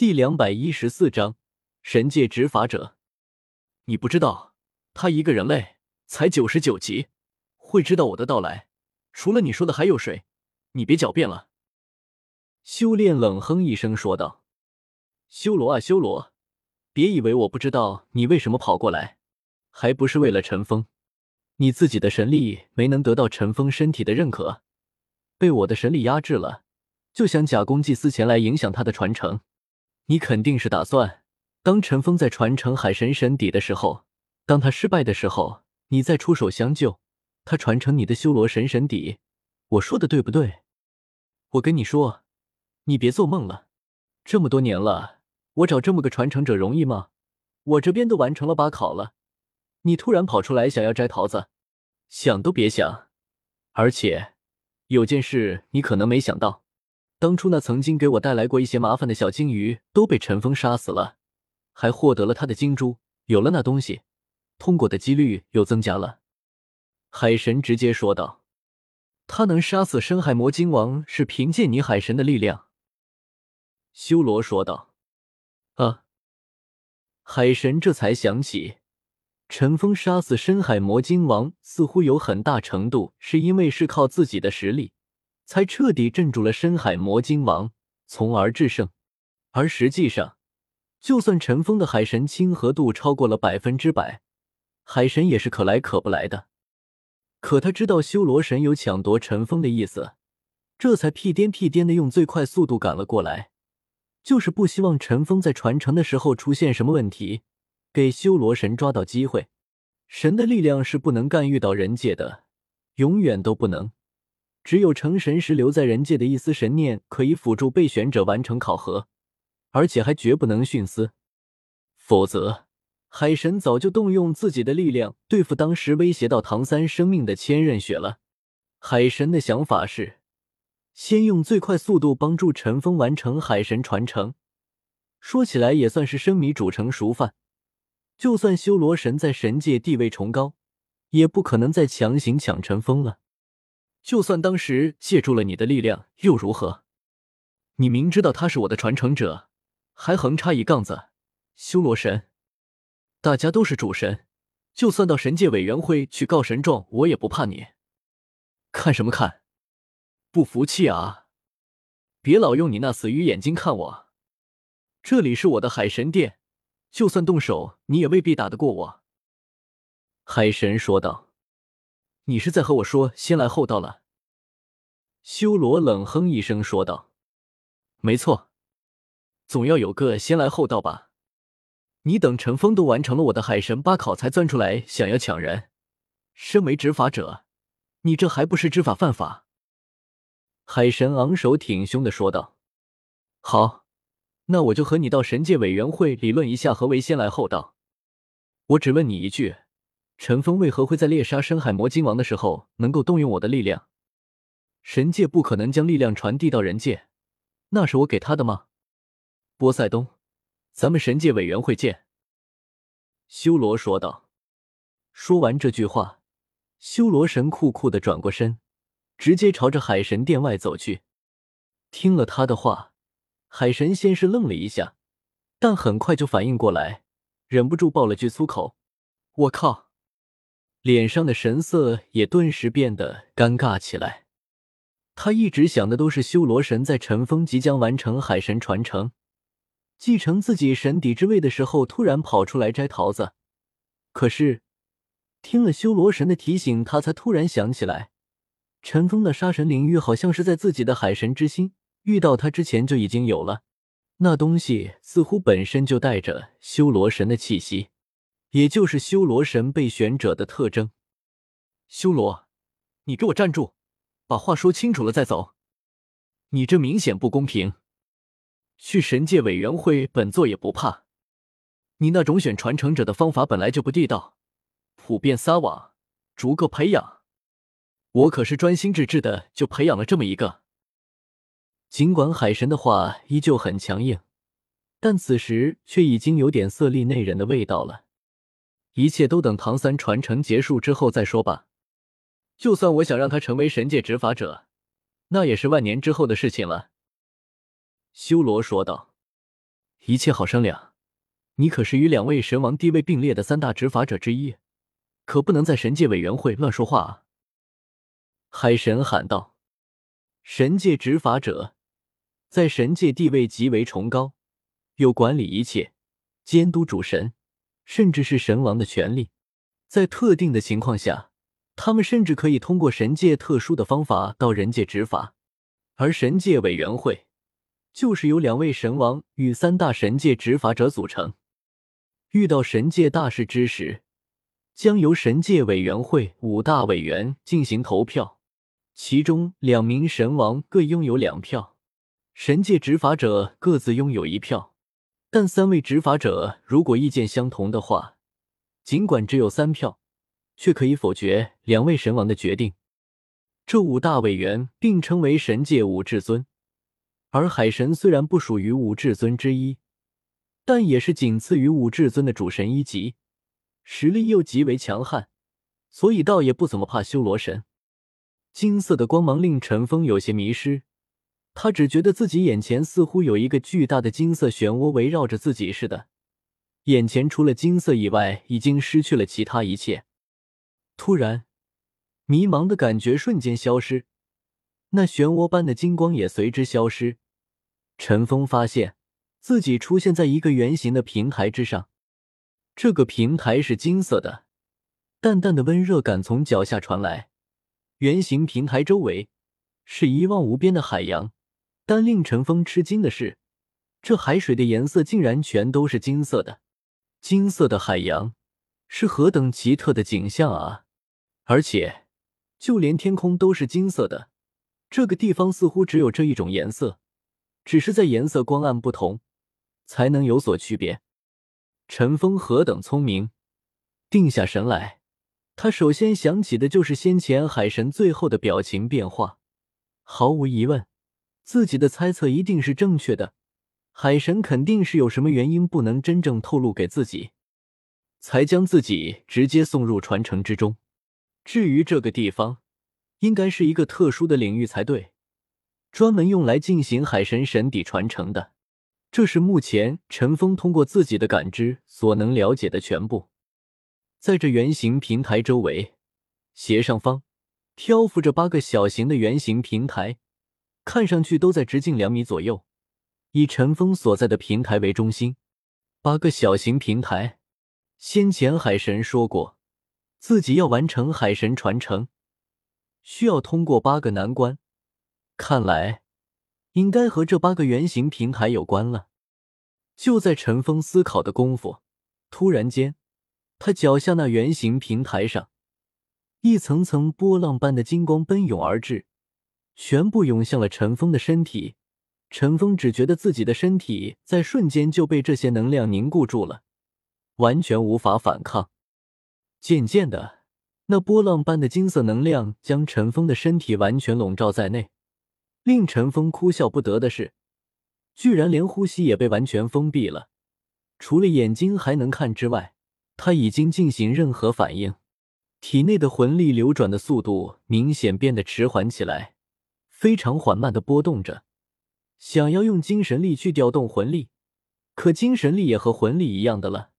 第两百一十四章神界执法者。你不知道，他一个人类才九十九级，会知道我的到来，除了你说的还有谁？你别狡辩了。修炼冷哼一声说道：“修罗啊，修罗，别以为我不知道你为什么跑过来，还不是为了陈封？你自己的神力没能得到陈封身体的认可，被我的神力压制了，就想假公济私前来影响他的传承。”你肯定是打算，当陈峰在传承海神神底的时候，当他失败的时候，你再出手相救，他传承你的修罗神神底。我说的对不对？我跟你说，你别做梦了。这么多年了，我找这么个传承者容易吗？我这边都完成了八考了，你突然跑出来想要摘桃子，想都别想。而且，有件事你可能没想到。当初那曾经给我带来过一些麻烦的小金鱼都被陈峰杀死了，还获得了他的金珠。有了那东西，通过的几率又增加了。海神直接说道：“他能杀死深海魔鲸王，是凭借你海神的力量。”修罗说道：“啊！”海神这才想起，陈峰杀死深海魔鲸王，似乎有很大程度是因为是靠自己的实力。才彻底镇住了深海魔晶王，从而制胜。而实际上，就算陈峰的海神亲和度超过了百分之百，海神也是可来可不来的。可他知道修罗神有抢夺陈峰的意思，这才屁颠屁颠的用最快速度赶了过来，就是不希望陈峰在传承的时候出现什么问题，给修罗神抓到机会。神的力量是不能干预到人界的，永远都不能。只有成神时留在人界的一丝神念，可以辅助被选者完成考核，而且还绝不能徇私。否则，海神早就动用自己的力量对付当时威胁到唐三生命的千仞雪了。海神的想法是，先用最快速度帮助陈峰完成海神传承。说起来也算是生米煮成熟饭。就算修罗神在神界地位崇高，也不可能再强行抢陈峰了。就算当时借助了你的力量又如何？你明知道他是我的传承者，还横插一杠子，修罗神，大家都是主神，就算到神界委员会去告神状，我也不怕你。看什么看？不服气啊？别老用你那死鱼眼睛看我，这里是我的海神殿，就算动手，你也未必打得过我。海神说道。你是在和我说先来后到了？修罗冷哼一声说道：“没错，总要有个先来后到吧？你等陈峰都完成了我的海神八考才钻出来想要抢人，身为执法者，你这还不是知法犯法？”海神昂首挺胸的说道：“好，那我就和你到神界委员会理论一下何为先来后到。我只问你一句。”陈峰为何会在猎杀深海魔金王的时候能够动用我的力量？神界不可能将力量传递到人界，那是我给他的吗？波塞冬，咱们神界委员会见。修罗说道。说完这句话，修罗神酷酷的转过身，直接朝着海神殿外走去。听了他的话，海神先是愣了一下，但很快就反应过来，忍不住爆了句粗口：“我靠！”脸上的神色也顿时变得尴尬起来。他一直想的都是修罗神在陈峰即将完成海神传承、继承自己神底之位的时候，突然跑出来摘桃子。可是听了修罗神的提醒，他才突然想起来，陈峰的杀神领域好像是在自己的海神之心遇到他之前就已经有了。那东西似乎本身就带着修罗神的气息。也就是修罗神被选者的特征。修罗，你给我站住，把话说清楚了再走。你这明显不公平。去神界委员会本座也不怕，你那种选传承者的方法本来就不地道，普遍撒网，逐个培养。我可是专心致志的就培养了这么一个。尽管海神的话依旧很强硬，但此时却已经有点色厉内荏的味道了。一切都等唐三传承结束之后再说吧。就算我想让他成为神界执法者，那也是万年之后的事情了。”修罗说道。一切好商量。你可是与两位神王地位并列的三大执法者之一，可不能在神界委员会乱说话啊！”海神喊道。神界执法者在神界地位极为崇高，有管理一切、监督主神，甚至是神王的权利。在特定的情况下，他们甚至可以通过神界特殊的方法到人界执法。而神界委员会就是由两位神王与三大神界执法者组成。遇到神界大事之时，将由神界委员会五大委员进行投票。其中两名神王各拥有两票，神界执法者各自拥有一票。但三位执法者如果意见相同的话，尽管只有三票，却可以否决两位神王的决定。这五大委员并称为神界五至尊，而海神虽然不属于五至尊之一，但也是仅次于五至尊的主神一级，实力又极为强悍，所以倒也不怎么怕修罗神。金色的光芒令陈峰有些迷失，他只觉得自己眼前似乎有一个巨大的金色漩涡围绕着自己似的，眼前除了金色以外，已经失去了其他一切。突然，迷茫的感觉瞬间消失，那漩涡般的金光也随之消失。陈峰发现自己出现在一个圆形的平台之上，这个平台是金色的，淡淡的温热感从脚下传来。圆形平台周围是一望无边的海洋，但令陈峰吃惊的是，这海水的颜色竟然全都是金色的。金色的海洋是何等奇特的景象啊！而且，就连天空都是金色的。这个地方似乎只有这一种颜色，只是在颜色光暗不同，才能有所区别。陈峰何等聪明，定下神来。他首先想起的就是先前海神最后的表情变化，毫无疑问，自己的猜测一定是正确的。海神肯定是有什么原因不能真正透露给自己，才将自己直接送入传承之中。至于这个地方，应该是一个特殊的领域才对，专门用来进行海神神底传承的。这是目前陈峰通过自己的感知所能了解的全部。在这圆形平台周围，斜上方漂浮着八个小型的圆形平台，看上去都在直径两米左右。以陈峰所在的平台为中心，八个小型平台。先前海神说过，自己要完成海神传承，需要通过八个难关。看来，应该和这八个圆形平台有关了。就在陈峰思考的功夫，突然间。他脚下那圆形平台上，一层层波浪般的金光奔涌而至，全部涌向了陈峰的身体。陈峰只觉得自己的身体在瞬间就被这些能量凝固住了，完全无法反抗。渐渐的，那波浪般的金色能量将陈峰的身体完全笼罩在内。令陈峰哭笑不得的是，居然连呼吸也被完全封闭了，除了眼睛还能看之外。他已经进行任何反应，体内的魂力流转的速度明显变得迟缓起来，非常缓慢的波动着。想要用精神力去调动魂力，可精神力也和魂力一样的了。